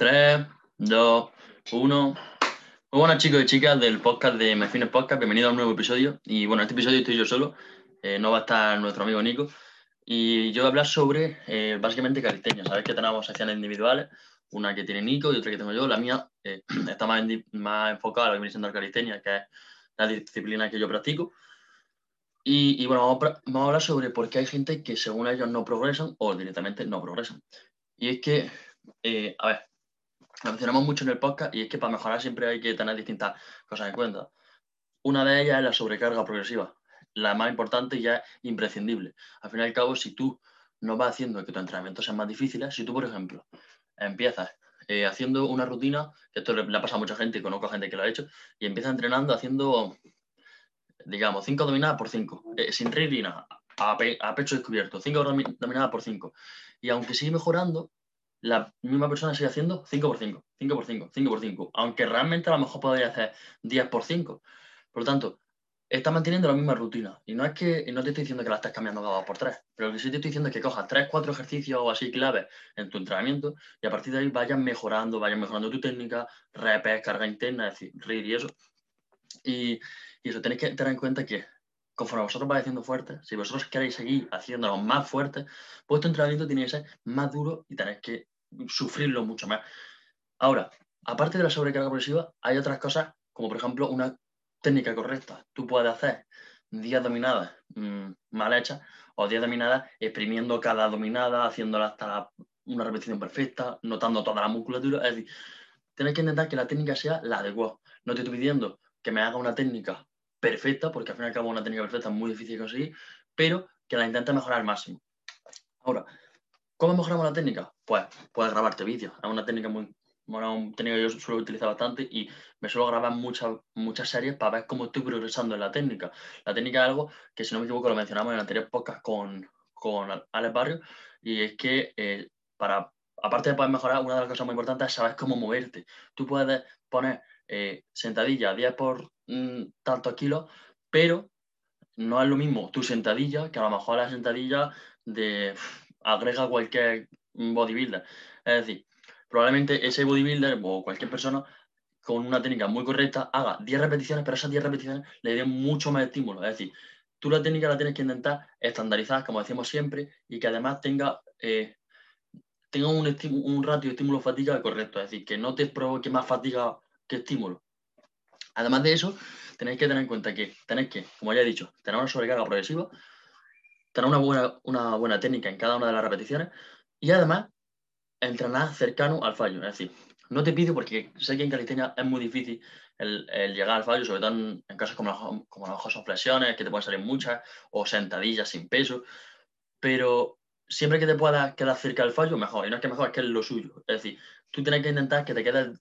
3, 2, 1. Muy buenas chicos y chicas del podcast de Mefines Podcast, bienvenidos a un nuevo episodio. Y bueno, en este episodio estoy yo solo, eh, no va a estar nuestro amigo Nico. Y yo voy a hablar sobre eh, básicamente calistenia. Sabéis que tenemos secciones individuales, una que tiene Nico y otra que tengo yo. La mía eh, está más, enfocada a lo que viene siendo la calistenia, que es la disciplina que yo practico. Y, bueno, vamos a hablar sobre por qué hay gente que según ellos no progresan o directamente no progresan. Y es que, a ver, lo mencionamos mucho en el podcast y es que para mejorar siempre hay que tener distintas cosas en cuenta. Una de ellas es la sobrecarga progresiva, la más importante y ya es imprescindible. Al fin y al cabo, si tú no vas haciendo que tu entrenamiento sea más difícil, si tú, por ejemplo, empiezas eh, haciendo una rutina, que esto le, le, pasa a mucha gente conozco a gente que lo ha hecho, y empiezas entrenando haciendo, digamos, 5 dominadas por 5, eh, sin nada, a, pe a, pecho descubierto, 5 dominadas por 5. Y aunque sigue mejorando, la misma persona sigue haciendo 5 por 5, 5 por 5, 5 por 5, aunque realmente a lo mejor podría hacer 10 por 5. Por lo tanto, está manteniendo la misma rutina. Y no es que no te estoy diciendo que la estés cambiando cada 2 por 3, pero lo que sí te estoy diciendo es que cojas 3, 4 ejercicios o así claves en tu entrenamiento y a partir de ahí vayas mejorando, vayas mejorando tu técnica, repes, carga interna, es decir, RIR y eso. Y, eso tenéis que tener en cuenta que conforme vosotros vais haciendo fuertes, si vosotros queréis seguir haciéndolos más fuertes, vuestro entrenamiento tiene que ser más duro y tenéis que sufrirlo mucho más. Ahora, aparte de la sobrecarga progresiva, hay otras cosas, como por ejemplo una técnica correcta. Tú puedes hacer 10 dominadas mmm, mal hechas o 10 dominadas exprimiendo cada dominada, haciéndola hasta la, una repetición perfecta, notando toda la musculatura. Es decir, tienes que intentar que la técnica sea la adecuada. No te estoy pidiendo que me haga una técnica perfecta, porque al fin y al cabo una técnica perfecta es muy difícil de conseguir, pero que la intente mejorar al máximo. Ahora, ¿Cómo mejoramos la técnica? Pues puedes grabarte vídeos. Es una técnica muy bueno, una técnica que yo suelo utilizar bastante y me suelo grabar muchas, muchas series para ver cómo estoy progresando en la técnica. La técnica es algo que, si no me equivoco, lo mencionamos en el anterior podcast con, con Alex Barrio, y es que eh, para, aparte de poder mejorar, una de las cosas muy importantes es saber cómo moverte. Tú puedes poner eh, sentadilla 10 por mm, tantos kilos, pero no es lo mismo tu sentadilla que a lo mejor la sentadilla de agrega cualquier bodybuilder. Es decir, probablemente ese bodybuilder o cualquier persona con una técnica muy correcta haga 10 repeticiones, pero esas 10 repeticiones le den mucho más estímulo. Es decir, tú la técnica la tienes que intentar estandarizar, como decimos siempre, y que además tenga, eh, tenga un, un ratio estímulo-fatiga correcto. Es decir, que no te provoque más fatiga que estímulo. Además de eso, tenéis que tener en cuenta que tenéis que, como ya he dicho, tener una sobrecarga progresiva, tener una buena, una buena técnica en cada una de las repeticiones y además entrenar cercano al fallo. Es decir, no te pido porque sé que en calistenia es muy difícil el, llegar al fallo, sobre todo en, en casos como, como lo mejor son flexiones, que te pueden salir muchas, o sentadillas sin peso, pero siempre que te puedas quedar cerca del fallo, mejor. Y no es que mejor, es que es lo suyo. Es decir, tú tienes que intentar que te quedes,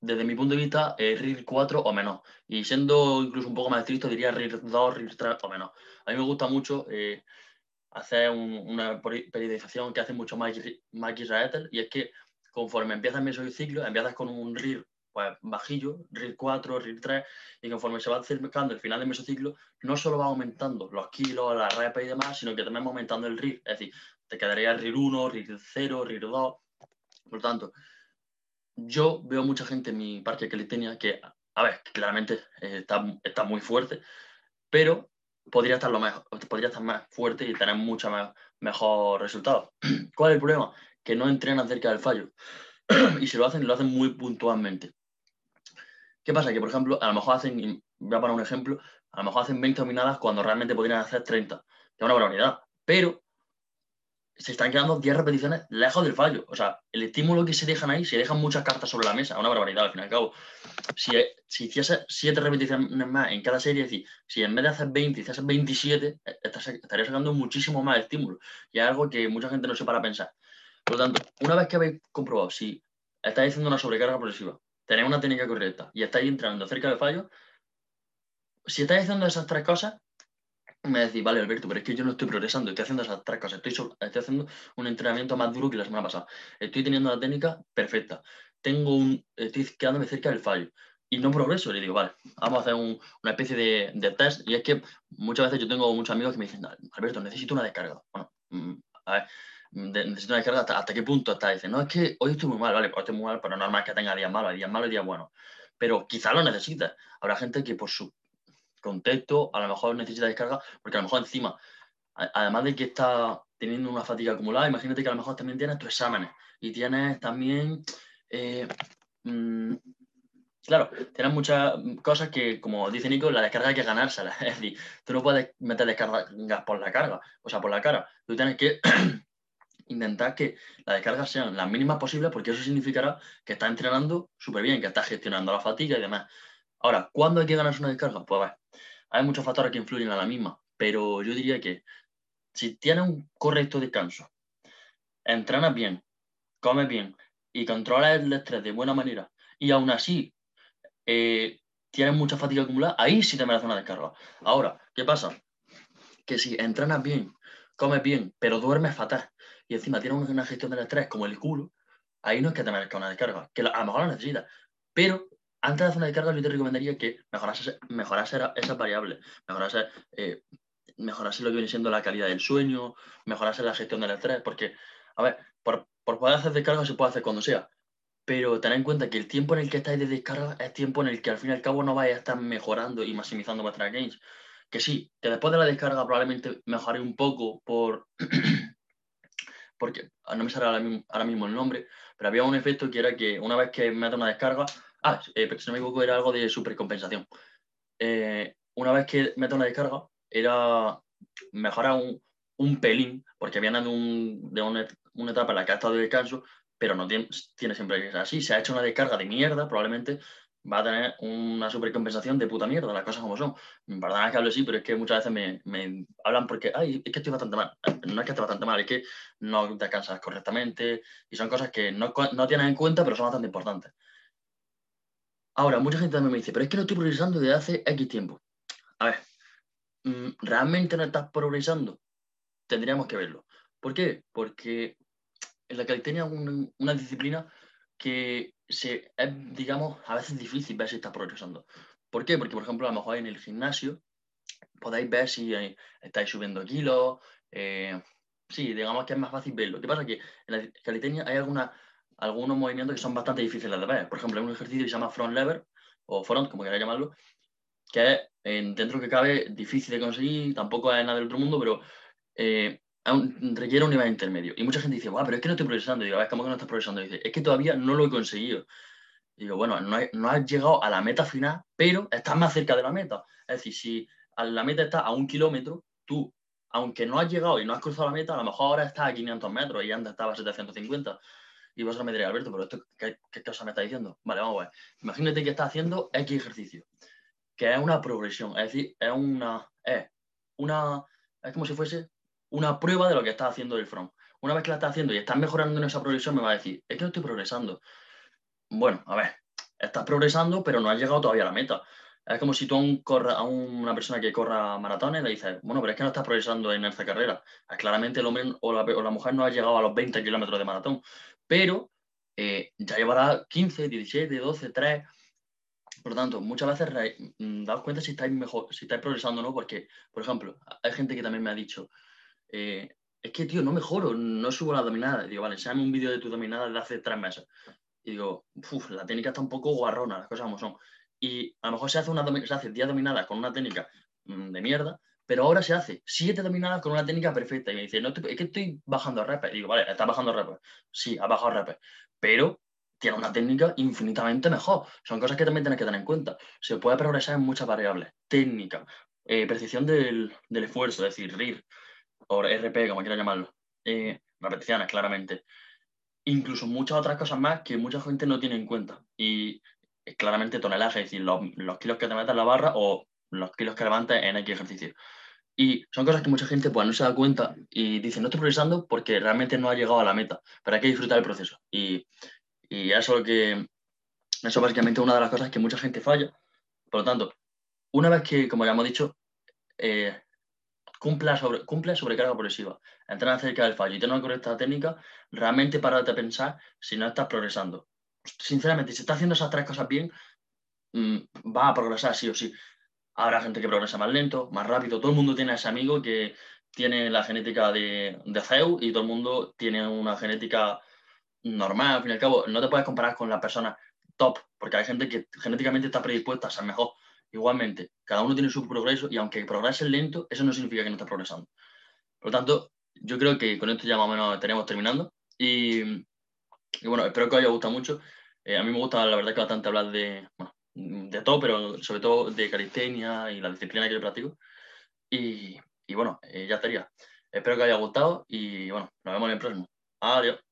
desde mi punto de vista, eh, RIR 4 o menos. Y siendo incluso un poco más estricto, diría RIR 2, RIR 3 o menos. A mí me gusta mucho eh, hacer un, una periodización que hace mucho Mike, Mike Israel, y es que conforme empiezas mesociclo, empiezas con un RIR pues, bajillo, RIR 4, RIR 3, y conforme se va acercando el final del mesociclo, no solo va aumentando los kilos, la repa y demás, sino que también va aumentando el RIR. Es decir, te quedaría RIR 1, RIR 0, RIR 2. Por lo tanto, yo veo mucha gente en mi parque calistenia que, a ver, claramente está, está muy fuerte, pero podría estar, lo mejor, podría estar más fuerte y tener mucho más, mejor resultado. ¿Cuál es el problema? Que no entrenan cerca del fallo. y si lo hacen, lo hacen muy puntualmente. ¿Qué pasa? Que, por ejemplo, a lo mejor hacen, voy a poner un ejemplo, a lo mejor hacen 20 dominadas cuando realmente podrían hacer 30. Que es una barbaridad. Pero se están quedando 10 repeticiones lejos del fallo. O sea, el estímulo que se dejan ahí, se dejan muchas cartas sobre la mesa, una barbaridad al fin y al cabo. Si, si hiciese 7 repeticiones más en cada serie, es decir, si en vez de hacer 20 hiciese 27, eh, estaría sacando muchísimo más estímulo. Y es algo que mucha gente no se para a pensar. Por lo tanto, una vez que habéis comprobado si estáis haciendo una sobrecarga progresiva, tenéis una técnica correcta y estáis entrando cerca del fallo, si estáis haciendo esas tres cosas, me decís, vale, Alberto, pero es que yo no estoy progresando, estoy haciendo esas tres cosas, estoy, estoy haciendo un entrenamiento más duro que la semana pasada, estoy teniendo la técnica perfecta, tengo un, estoy quedándome cerca del fallo y no progreso, le digo, vale, vamos a hacer un, una especie de, test, y es que muchas veces yo tengo muchos amigos que me dicen, Alberto, necesito una descarga. Bueno, mm, a ver, necesito una descarga, hasta, qué punto está. Dice, no, es que hoy estoy muy mal, vale, pues estoy muy mal, pero normal que tenga días malos, días malos y días buenos. Pero quizá lo necesitas. Habrá gente que por su contexto a lo mejor necesita descarga, porque a lo mejor encima, además de que está teniendo una fatiga acumulada, imagínate que a lo mejor también tienes tus exámenes y tienes también, eh, mm, claro, tienes muchas cosas que, como dice Nico, la descarga hay que ganársela. Es decir, tú no puedes meter descargas por la carga, o sea, por la cara. Tú tienes que intentar que las descargas sean las mínimas posibles porque eso significará que estás entrenando súper bien, que estás gestionando la fatiga y demás. Ahora, ¿cuándo hay que ganarse una descarga? Pues a ver, hay muchos factores que influyen a la misma, pero yo diría que si tienes un correcto descanso, entrenas bien, comes bien y controlas el estrés de buena manera y aún así eh, tienes mucha fatiga acumulada, ahí sí te merece una descarga. Ahora, ¿qué pasa? Que si entrenas bien, comes bien, pero duermes fatal y encima tienes una gestión del estrés como el culo, ahí no es que te merezca una descarga, que a lo mejor la necesitas, pero antes de hacer una descarga yo te recomendaría que mejorase, mejorase esas variables, mejorase eh, mejorarse lo que viene siendo la calidad del sueño, mejorarse la gestión del estrés, porque, a ver, por, poder hacer descarga se puede hacer cuando sea, pero ten en cuenta que el tiempo en el que estáis de descarga es tiempo en el que al fin y al cabo no vais a estar mejorando y maximizando vuestras gains. Que sí, que después de la descarga probablemente mejore un poco por... porque no me sale ahora mismo, el nombre, pero había un efecto que era que una vez que meto una descarga, ah, eh, si no me equivoco era algo de supercompensación. Eh, una vez que meto una descarga, era mejorar un, un pelín, porque viene de, un, de una, etapa en la que ha estado de descanso, pero no tiene, tiene siempre que ser así. Se ha hecho una descarga de mierda, probablemente va a tener una supercompensación de puta mierda, las cosas como son. Perdona que hable así, pero es que muchas veces me, hablan porque, ay, es que estoy bastante mal. No es que esté bastante mal, es que no descansas correctamente y son cosas que no, no tienes en cuenta, pero son bastante importantes. Ahora, mucha gente también me dice, pero es que no estoy progresando desde hace X tiempo. A ver, Mm, realmente no estás progresando, tendríamos que verlo. ¿Por qué? Porque en la calistenia es una, disciplina que se, es, digamos, a veces difícil ver si estás progresando. ¿Por qué? Porque, por ejemplo, a lo mejor en el gimnasio podéis ver si eh, estáis subiendo kilos. Eh, sí, digamos que es más fácil verlo. ¿Qué pasa? Que en la calistenia hay alguna, algunos movimientos que son bastante difíciles de ver. Por ejemplo, hay un ejercicio que se llama front lever, o front, como queráis llamarlo, que es, dentro que cabe, difícil de conseguir, tampoco es nada del otro mundo, pero eh, requiere un nivel intermedio. Y mucha gente dice, pero es que no estoy progresando. Digo, a ver, ¿cómo que no estás progresando? Dice, es que todavía no lo he conseguido. Digo, bueno, no, no has llegado a la meta final, pero estás más cerca de la meta. Es decir, si la meta está a un kilómetro, tú, aunque no has llegado y no has cruzado la meta, a lo mejor ahora estás a 500 metros y antes estaba a 750. Y vos me diréis, Alberto, pero esto, ¿qué, ¿qué, cosa me está diciendo? Vale, vamos a ver. Imagínate que estás haciendo X ejercicio que es una progresión, es decir, es una, es una, es como si fuese una prueba de lo que estás haciendo el front. Una vez que la estás haciendo y estás mejorando en esa progresión, me va a decir, es que no estoy progresando. Bueno, a ver, estás progresando, pero no has llegado todavía a la meta. Es como si tú a, un a una persona que corra maratones le dices, bueno, pero es que no estás progresando en esta carrera. Claramente el hombre o la, mujer no ha llegado a los 20 kilómetros de maratón, pero eh, ya llevará 15, 17, 12, 3 por lo tanto, muchas veces mm, daos cuenta si estáis mejor, si estáis progresando o no, porque, por ejemplo, hay gente que también me ha dicho, eh, es que, tío, no mejoro, no subo la dominada. digo, vale, enséñame un vídeo de tu dominada de hace tres meses. Y digo, uff, la técnica está un poco guarrona, las cosas como son. Y a lo mejor se hace, una, se hace 10 dominadas con una técnica mm, de mierda, pero ahora se hace 7 dominadas con una técnica perfecta. Y me dice, no, es que estoy bajando repes. digo, vale, estás bajando repes. Sí, ha bajado repes. Pero tiene una técnica infinitamente mejor. Son cosas que también tienes que tener en cuenta. Se puede progresar en muchas variables. Técnica, eh, precisión del, esfuerzo, es decir, RIR o RP, como quieras llamarlo. Eh, repeticiones, claramente. Incluso muchas otras cosas más que mucha gente no tiene en cuenta. Y claramente tonelaje, es decir, los, kilos que te metes en la barra o los kilos que levantes en X ejercicio. Y son cosas que mucha gente pues, no se da cuenta y dice, no estoy progresando porque realmente no ha llegado a la meta, pero hay que disfrutar el proceso. Y y eso que eso básicamente es una de las cosas que mucha gente falla. Por lo tanto, una vez que, como ya hemos dicho, eh, cumpla, sobre, cumple sobrecarga progresiva, entrar acerca del fallo y tener una correcta técnica, realmente párate a pensar si no estás progresando. Sinceramente, si estás haciendo esas tres cosas bien, mm, va a progresar sí o sí. Habrá gente que progresa más lento, más rápido. Todo el mundo tiene a ese amigo que, tiene la genética de, de Zeus y todo el mundo tiene una genética normal, al fin y al cabo. No te puedes comparar con las personas top, porque hay gente que genéticamente está predispuesta a ser mejor. Igualmente, cada uno tiene su progreso y aunque progrese lento, eso no significa que no esté progresando. Por lo tanto, yo creo que con esto ya más o menos tenemos terminando. Y, bueno, espero que os haya gustado mucho. Eh, a mí me gusta, la verdad, que bastante hablar de, de todo, pero sobre todo de calistenia y la disciplina que yo practico. Y, bueno, eh, ya estaría. Espero que os haya gustado y bueno, nos vemos en el próximo. Adiós.